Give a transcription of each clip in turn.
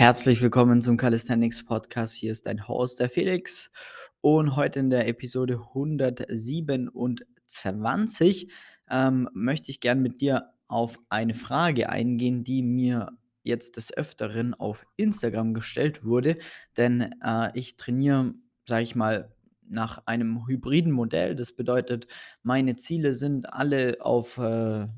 Herzlich willkommen zum Calisthenics Podcast. Hier ist dein Host, der Felix. Und heute in der Episode 127 ähm, möchte ich gern mit dir auf eine Frage eingehen, die mir jetzt des Öfteren auf Instagram gestellt wurde. Denn äh, ich trainiere, sage ich mal, nach einem hybriden Modell. Das bedeutet, meine Ziele sind alle auf äh,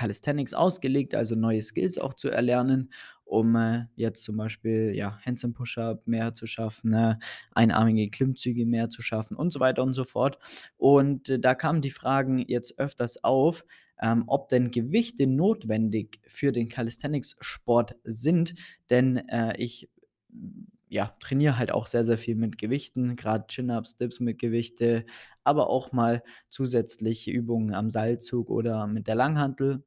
Calisthenics ausgelegt, also neue Skills auch zu erlernen um äh, jetzt zum Beispiel ja, Handstand Push-Up mehr zu schaffen, ne, einarmige Klimmzüge mehr zu schaffen und so weiter und so fort. Und äh, da kamen die Fragen jetzt öfters auf, ähm, ob denn Gewichte notwendig für den Calisthenics-Sport sind, denn äh, ich ja, trainiere halt auch sehr, sehr viel mit Gewichten, gerade Chin-Ups, Dips mit Gewichte, aber auch mal zusätzliche Übungen am Seilzug oder mit der Langhantel.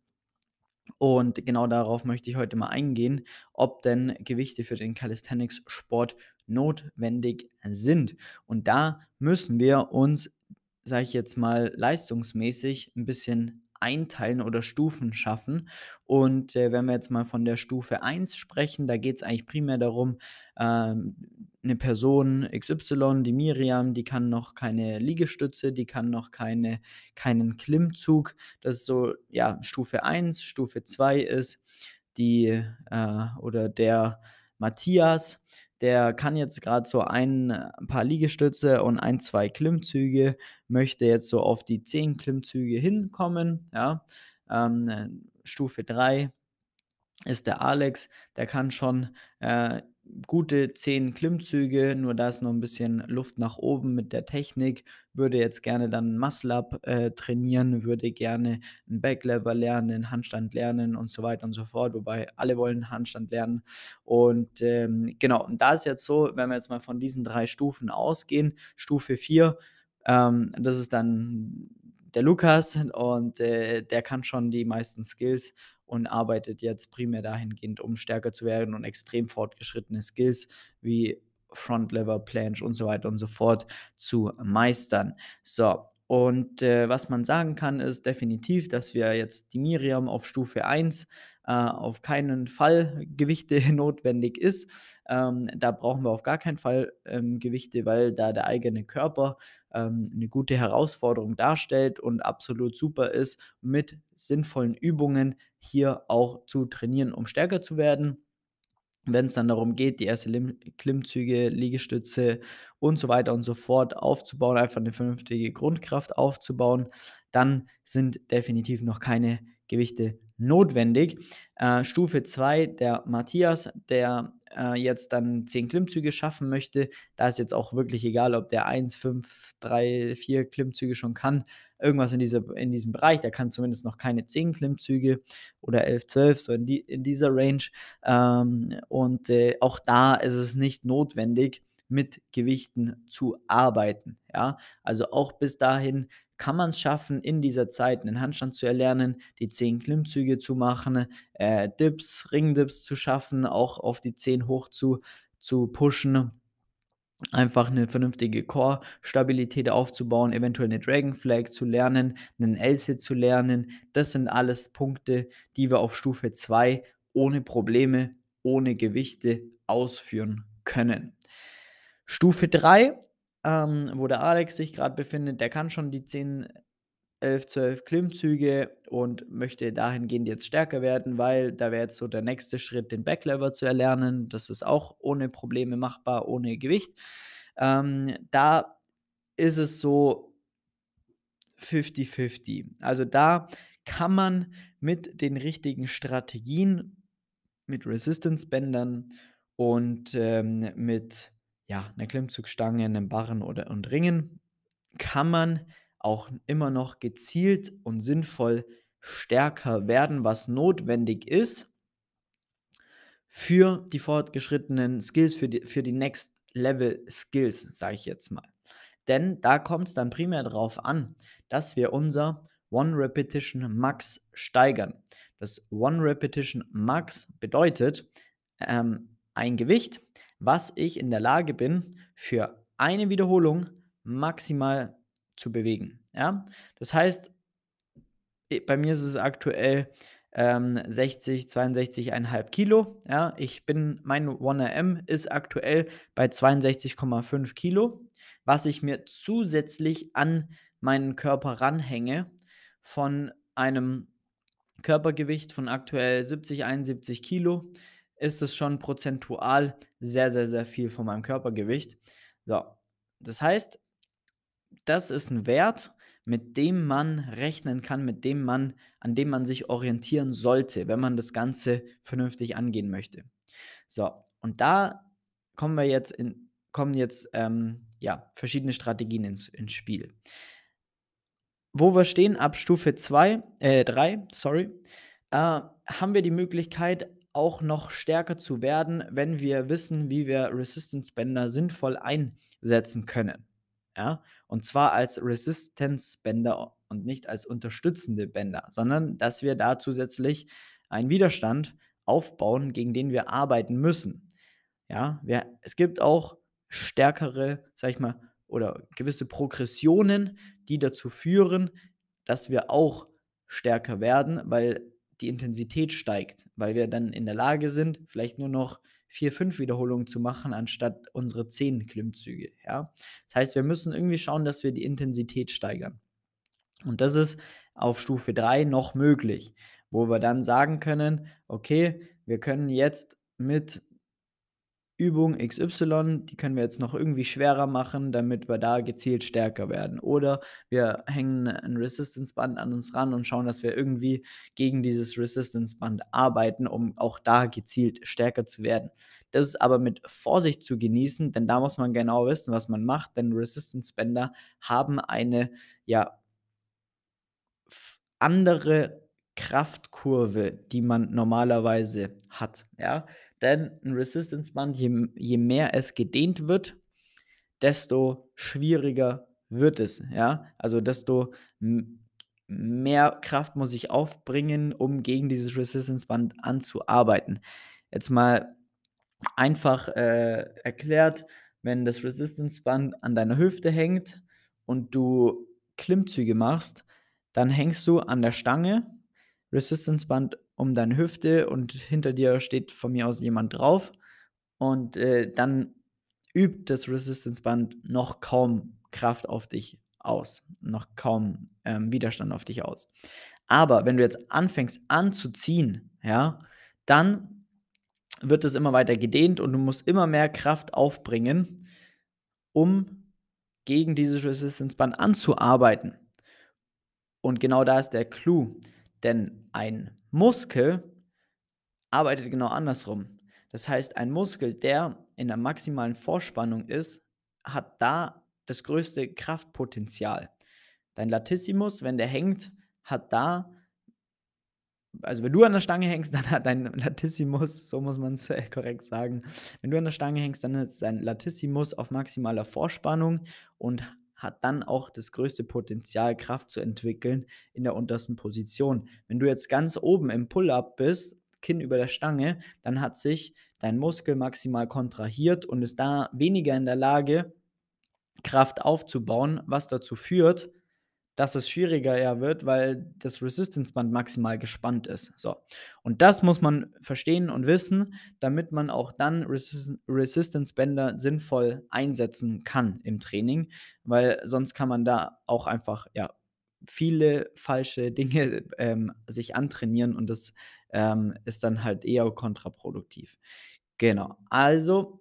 Und genau darauf möchte ich heute mal eingehen, ob denn Gewichte für den Calisthenics-Sport notwendig sind. Und da müssen wir uns, sage ich jetzt mal, leistungsmäßig ein bisschen einteilen oder Stufen schaffen. Und äh, wenn wir jetzt mal von der Stufe 1 sprechen, da geht es eigentlich primär darum, ähm, eine Person XY, die Miriam, die kann noch keine Liegestütze, die kann noch keine, keinen Klimmzug. Das ist so, ja, Stufe 1. Stufe 2 ist die äh, oder der Matthias, der kann jetzt gerade so ein, ein paar Liegestütze und ein, zwei Klimmzüge, möchte jetzt so auf die 10 Klimmzüge hinkommen, ja. Ähm, Stufe 3 ist der Alex, der kann schon äh, gute 10 Klimmzüge, nur da ist noch ein bisschen Luft nach oben mit der Technik. Würde jetzt gerne dann Muscle-Up äh, trainieren, würde gerne 'n Backlever lernen, Handstand lernen und so weiter und so fort, wobei alle wollen Handstand lernen. Und, ähm, genau, und da ist jetzt so, wenn wir jetzt mal von diesen drei Stufen ausgehen, Stufe 4, ähm, das ist dann der Lukas und, äh, der kann schon die meisten Skills und arbeitet jetzt primär dahingehend, um stärker zu werden und extrem fortgeschrittene Skills wie Front Lever, Planche und so weiter und so fort zu meistern. So, und äh, was man sagen kann, ist definitiv, dass wir jetzt die Miriam auf Stufe 1 äh, auf keinen Fall Gewichte notwendig ist. Ähm, da brauchen wir auf gar keinen Fall ähm, Gewichte, weil da der eigene Körper ähm, eine gute Herausforderung darstellt und absolut super ist, mit sinnvollen Übungen hier auch zu trainieren, um stärker zu werden. Wenn es dann darum geht, die erste Lim Klimmzüge, Liegestütze und so weiter und so fort aufzubauen, einfach eine vernünftige Grundkraft aufzubauen, dann sind definitiv noch keine Gewichte notwendig. Äh, Stufe 2, der Matthias, der äh, jetzt dann 10 Klimmzüge schaffen möchte, da ist jetzt auch wirklich egal, ob der 1, 5, 3, 4 Klimmzüge schon kann. Irgendwas in, diese, in diesem Bereich, der kann zumindest noch keine 10 Klimmzüge oder 11, 12, so in, die, in dieser Range. Ähm, und äh, auch da ist es nicht notwendig, mit Gewichten zu arbeiten. Ja, also auch bis dahin kann man es schaffen, in dieser Zeit einen Handstand zu erlernen, die 10 Klimmzüge zu machen, äh, Dips, Ringdips zu schaffen, auch auf die 10 hoch zu, zu pushen. Einfach eine vernünftige Core-Stabilität aufzubauen, eventuell eine Dragon Flag zu lernen, einen L-Sit zu lernen. Das sind alles Punkte, die wir auf Stufe 2 ohne Probleme, ohne Gewichte ausführen können. Stufe 3 ähm, wo der Alex sich gerade befindet, der kann schon die 10, 11, 12 Klimmzüge und möchte dahingehend jetzt stärker werden, weil da wäre jetzt so der nächste Schritt, den Backlever zu erlernen. Das ist auch ohne Probleme machbar, ohne Gewicht. Ähm, da ist es so 50-50. Also da kann man mit den richtigen Strategien, mit Resistance-Bändern und ähm, mit ja, 'ner Klimmzugstange, 'nem Barren oder und Ringen kann man auch immer noch gezielt und sinnvoll stärker werden, was notwendig ist für die fortgeschrittenen Skills, für die für die Next Level Skills, sage ich jetzt mal. Denn da kommt es dann primär darauf an, dass wir unser One Repetition Max steigern. Das One Repetition Max bedeutet, ähm, ein Gewicht, was ich in der Lage bin, für eine Wiederholung maximal zu bewegen. Ja? Das heißt, bei mir ist es aktuell ähm, 60, 62,5 Kilo. Ja, ich bin, mein 1RM ist aktuell bei 62,5 Kilo, was ich mir zusätzlich an meinen Körper ranhänge von einem Körpergewicht von aktuell 70, 71 Kilo ist es schon prozentual sehr, sehr, sehr viel von meinem Körpergewicht. So, das heißt, das ist ein Wert, mit dem man rechnen kann, mit dem man an dem man sich orientieren sollte, wenn man das Ganze vernünftig angehen möchte. So, und da kommen wir jetzt in kommen jetzt, ähm, ja, verschiedene Strategien ins ins Spiel. Wo wir stehen ab Stufe 2 äh, 3, sorry, äh, haben wir die Möglichkeit, auch noch stärker zu werden, wenn wir wissen, wie wir Resistance Bänder sinnvoll einsetzen können. Ja, und zwar als Resistance Bänder und nicht als unterstützende Bänder, sondern dass wir da zusätzlich einen Widerstand aufbauen, gegen den wir arbeiten müssen. Ja, wir, es gibt auch stärkere, sag ich mal, oder gewisse Progressionen, die dazu führen, dass wir auch stärker werden, weil die Intensität steigt, weil wir dann in der Lage sind, vielleicht nur noch vier, fünf Wiederholungen zu machen, anstatt unsere zehn Klimmzüge. Ja? Das heißt, wir müssen irgendwie schauen, dass wir die Intensität steigern. Und das ist auf Stufe 3 noch möglich, wo wir dann sagen können, okay, wir können jetzt mit Übung XY, die können wir jetzt noch irgendwie schwerer machen, damit wir da gezielt stärker werden. Oder wir hängen ein Resistance-Band an uns ran und schauen, dass wir irgendwie gegen dieses Resistance-Band arbeiten, um auch da gezielt stärker zu werden. Das ist aber mit Vorsicht zu genießen, denn da muss man genau wissen, was man macht, denn Resistance-Bänder haben eine, ja, andere Kraftkurve, die man normalerweise hat. Ja? Denn ein Resistance-Band, je, je mehr es gedehnt wird, desto schwieriger wird es. Ja? Also desto mehr Kraft muss ich aufbringen, um gegen dieses Resistance-Band anzuarbeiten. Jetzt mal einfach äh, erklärt, wenn das Resistance-Band an deiner Hüfte hängt und du Klimmzüge machst, dann hängst du an der Stange, Resistance-Band um deine Hüfte und hinter dir steht von mir aus jemand drauf. Und äh, dann übt das Resistance-Band noch kaum Kraft auf dich aus, noch kaum ähm, Widerstand auf dich aus. Aber wenn du jetzt anfängst anzuziehen, ja, dann wird es immer weiter gedehnt und du musst immer mehr Kraft aufbringen, um gegen dieses Resistance-Band anzuarbeiten. Und genau da ist der Clou. Denn ein Muskel arbeitet genau andersrum. Das heißt, ein Muskel, der in der maximalen Vorspannung ist, hat da das größte Kraftpotenzial. Dein Latissimus, wenn der hängt, hat da, also wenn du an der Stange hängst, dann hat dein Latissimus, so muss man es korrekt sagen, wenn du an der Stange hängst, dann ist dein Latissimus auf maximaler Vorspannung und hat dann auch das größte Potenzial, Kraft zu entwickeln in der untersten Position. Wenn du jetzt ganz oben im Pull-up bist, Kinn über der Stange, dann hat sich dein Muskel maximal kontrahiert und ist da weniger in der Lage, Kraft aufzubauen, was dazu führt, dass es schwieriger ja wird, weil das Resistance-Band maximal gespannt ist. So. Und das muss man verstehen und wissen, damit man auch dann Resist Resistance-Bänder sinnvoll einsetzen kann im Training, weil sonst kann man da auch einfach, ja, viele falsche Dinge ähm, sich antrainieren und das ähm, ist dann halt eher kontraproduktiv. Genau. Also,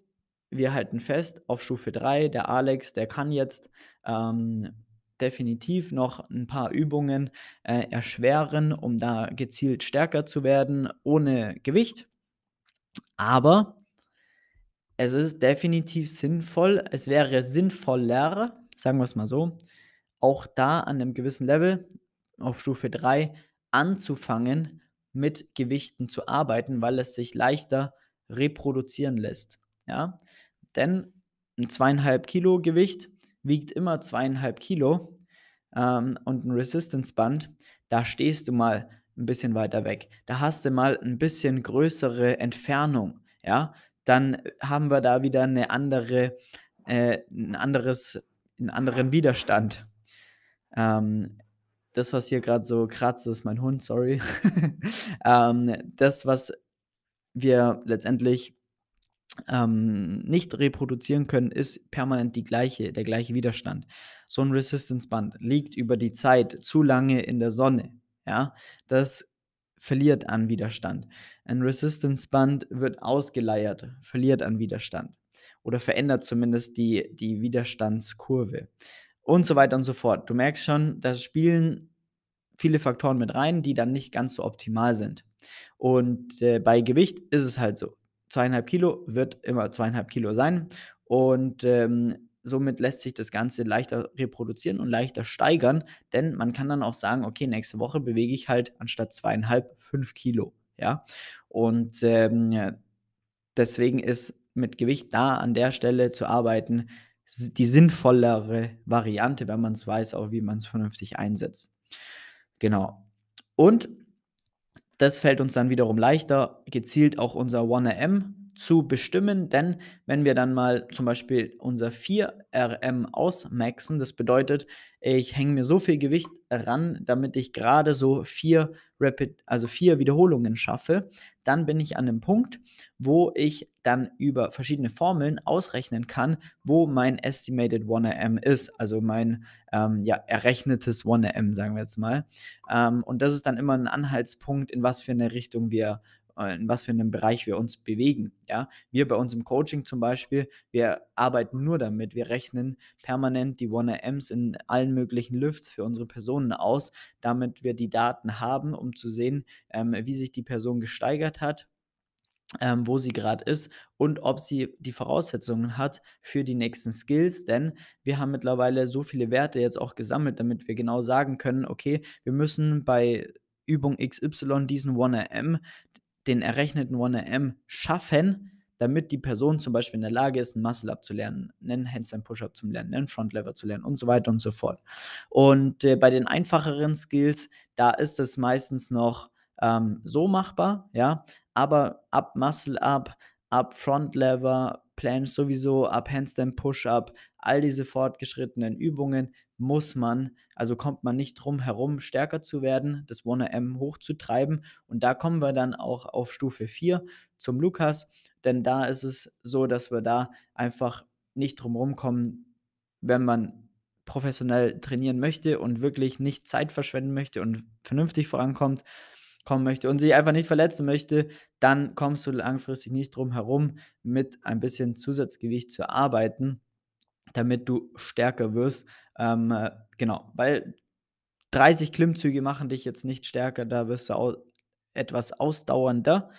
wir halten fest auf Stufe 3, der Alex, der kann jetzt ähm, definitiv noch ein paar Übungen äh, erschweren, um da gezielt stärker zu werden, ohne Gewicht. Aber es ist definitiv sinnvoll, es wäre sinnvoller, sagen wir es mal so, auch da an einem gewissen Level auf Stufe 3 anzufangen, mit Gewichten zu arbeiten, weil es sich leichter reproduzieren lässt. Ja? Denn ein zweieinhalb Kilo Gewicht wiegt immer zweieinhalb Kilo ähm, und ein Resistance-Band, da stehst du mal ein bisschen weiter weg. Da hast du mal ein bisschen größere Entfernung, ja. Dann haben wir da wieder eine andere, äh, ein anderes, einen anderen Widerstand. Ähm, das, was hier gerade so kratzt, ist mein Hund, sorry. ähm, das, was wir letztendlich ähm, nicht reproduzieren können, ist permanent die gleiche, der gleiche Widerstand. So ein Resistance-Band liegt über die Zeit zu lange in der Sonne. Ja, das verliert an Widerstand. Ein Resistance-Band wird ausgeleiert, verliert an Widerstand oder verändert zumindest die, die Widerstandskurve und so weiter und so fort. Du merkst schon, da spielen viele Faktoren mit rein, die dann nicht ganz so optimal sind. Und äh, bei Gewicht ist es halt so. Zweieinhalb Kilo wird immer zweieinhalb Kilo sein. Und ähm, somit lässt sich das Ganze leichter reproduzieren und leichter steigern, denn man kann dann auch sagen, okay, nächste Woche bewege ich halt anstatt zweieinhalb fünf Kilo. Ja. Und ähm, deswegen ist mit Gewicht da an der Stelle zu arbeiten die sinnvollere Variante, wenn man es weiß, auch wie man es vernünftig einsetzt. Genau. Und das fällt uns dann wiederum leichter, gezielt auch unser 1RM zu bestimmen, denn wenn wir dann mal zum Beispiel unser 4RM ausmaxen, das bedeutet, ich hänge mir so viel Gewicht ran, damit ich gerade so vier Rapid, also vier Wiederholungen schaffe, dann bin ich an dem Punkt, wo ich dann über verschiedene Formeln ausrechnen kann, wo mein Estimated 1RM ist, also mein ähm, ja, errechnetes 1RM, sagen wir jetzt mal. Ähm, und das ist dann immer ein Anhaltspunkt, in was für eine Richtung wir in was für einem Bereich wir uns bewegen. Ja? Wir bei uns im Coaching zum Beispiel, wir arbeiten nur damit, wir rechnen permanent die 1RMs in allen möglichen Lifts für unsere Personen aus, damit wir die Daten haben, um zu sehen, ähm, wie sich die Person gesteigert hat ähm, wo sie gerade ist und ob sie die Voraussetzungen hat für die nächsten Skills, denn wir haben mittlerweile so viele Werte jetzt auch gesammelt, damit wir genau sagen können, okay, wir müssen bei Übung XY diesen 1RM den errechneten 1RM schaffen, damit die Person zum Beispiel in der Lage ist, ein Muscle-Up zu lernen, einen Handstand-Push-Up zu lernen, einen Front-Lever zu lernen und so weiter und so fort. Und äh, bei den einfacheren Skills, da ist es meistens noch ähm, so machbar, ja, aber ab Muscle-Up, ab Front-Lever, Planche sowieso, ab Handstand Push-Up, all diese fortgeschrittenen Übungen muss man, also kommt man nicht drum herum, stärker zu werden, das 1M hochzutreiben. Und da kommen wir dann auch auf Stufe 4 zum Lukas, denn da ist es so, dass wir da einfach nicht drum herum kommen, wenn man professionell trainieren möchte und wirklich nicht Zeit verschwenden möchte und vernünftig vorankommt, kommen möchte und sich einfach nicht verletzen möchte, dann kommst du langfristig nicht drum herum, mit ein bisschen Zusatzgewicht zu arbeiten, damit du stärker wirst. Ähm, äh, genau, weil 30 Klimmzüge machen dich jetzt nicht stärker, da wirst du au etwas ausdauernder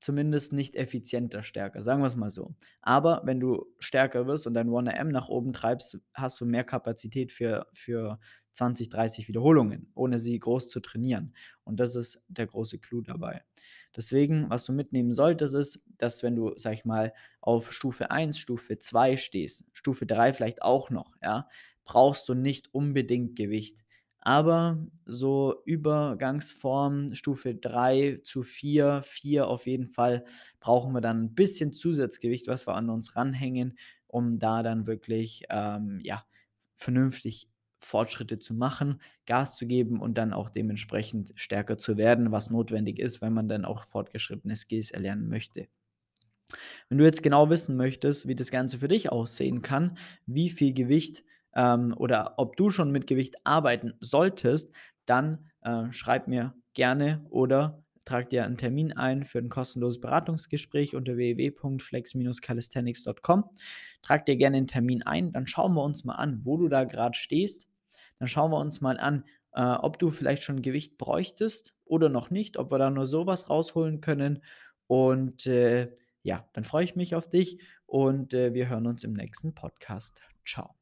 zumindest nicht effizienter stärker, sagen wir es mal so. Aber wenn du stärker wirst und dein 1RM nach oben treibst, hast du mehr Kapazität für, für 20, 30 Wiederholungen, ohne sie groß zu trainieren. Und das ist der große Clou dabei. Deswegen, was du mitnehmen solltest, ist, dass wenn du, sag ich mal, auf Stufe 1, Stufe 2 stehst, Stufe 3 vielleicht auch noch, ja, brauchst du nicht unbedingt Gewicht. Aber so Übergangsform Stufe 3 zu 4, 4 auf jeden Fall, brauchen wir dann ein bisschen Zusatzgewicht, was wir an uns ranhängen, um da dann wirklich, ähm, ja, vernünftig Fortschritte zu machen, Gas zu geben und dann auch dementsprechend stärker zu werden, was notwendig ist, wenn man dann auch fortgeschrittene Skills erlernen möchte. Wenn du jetzt genau wissen möchtest, wie das Ganze für dich aussehen kann, wie viel Gewicht ähm, oder ob du schon mit Gewicht arbeiten solltest, dann äh, schreib mir gerne oder trag dir einen Termin ein für ein kostenloses Beratungsgespräch unter www.flex-calisthenics.com. Trag dir gerne einen Termin ein, dann schauen wir uns mal an, wo du da gerade stehst. Dann schauen wir uns mal an, äh, ob du vielleicht schon Gewicht bräuchtest oder noch nicht, ob wir da nur sowas rausholen können. Und äh, ja, dann freue ich mich auf dich und äh, wir hören uns im nächsten Podcast. Ciao.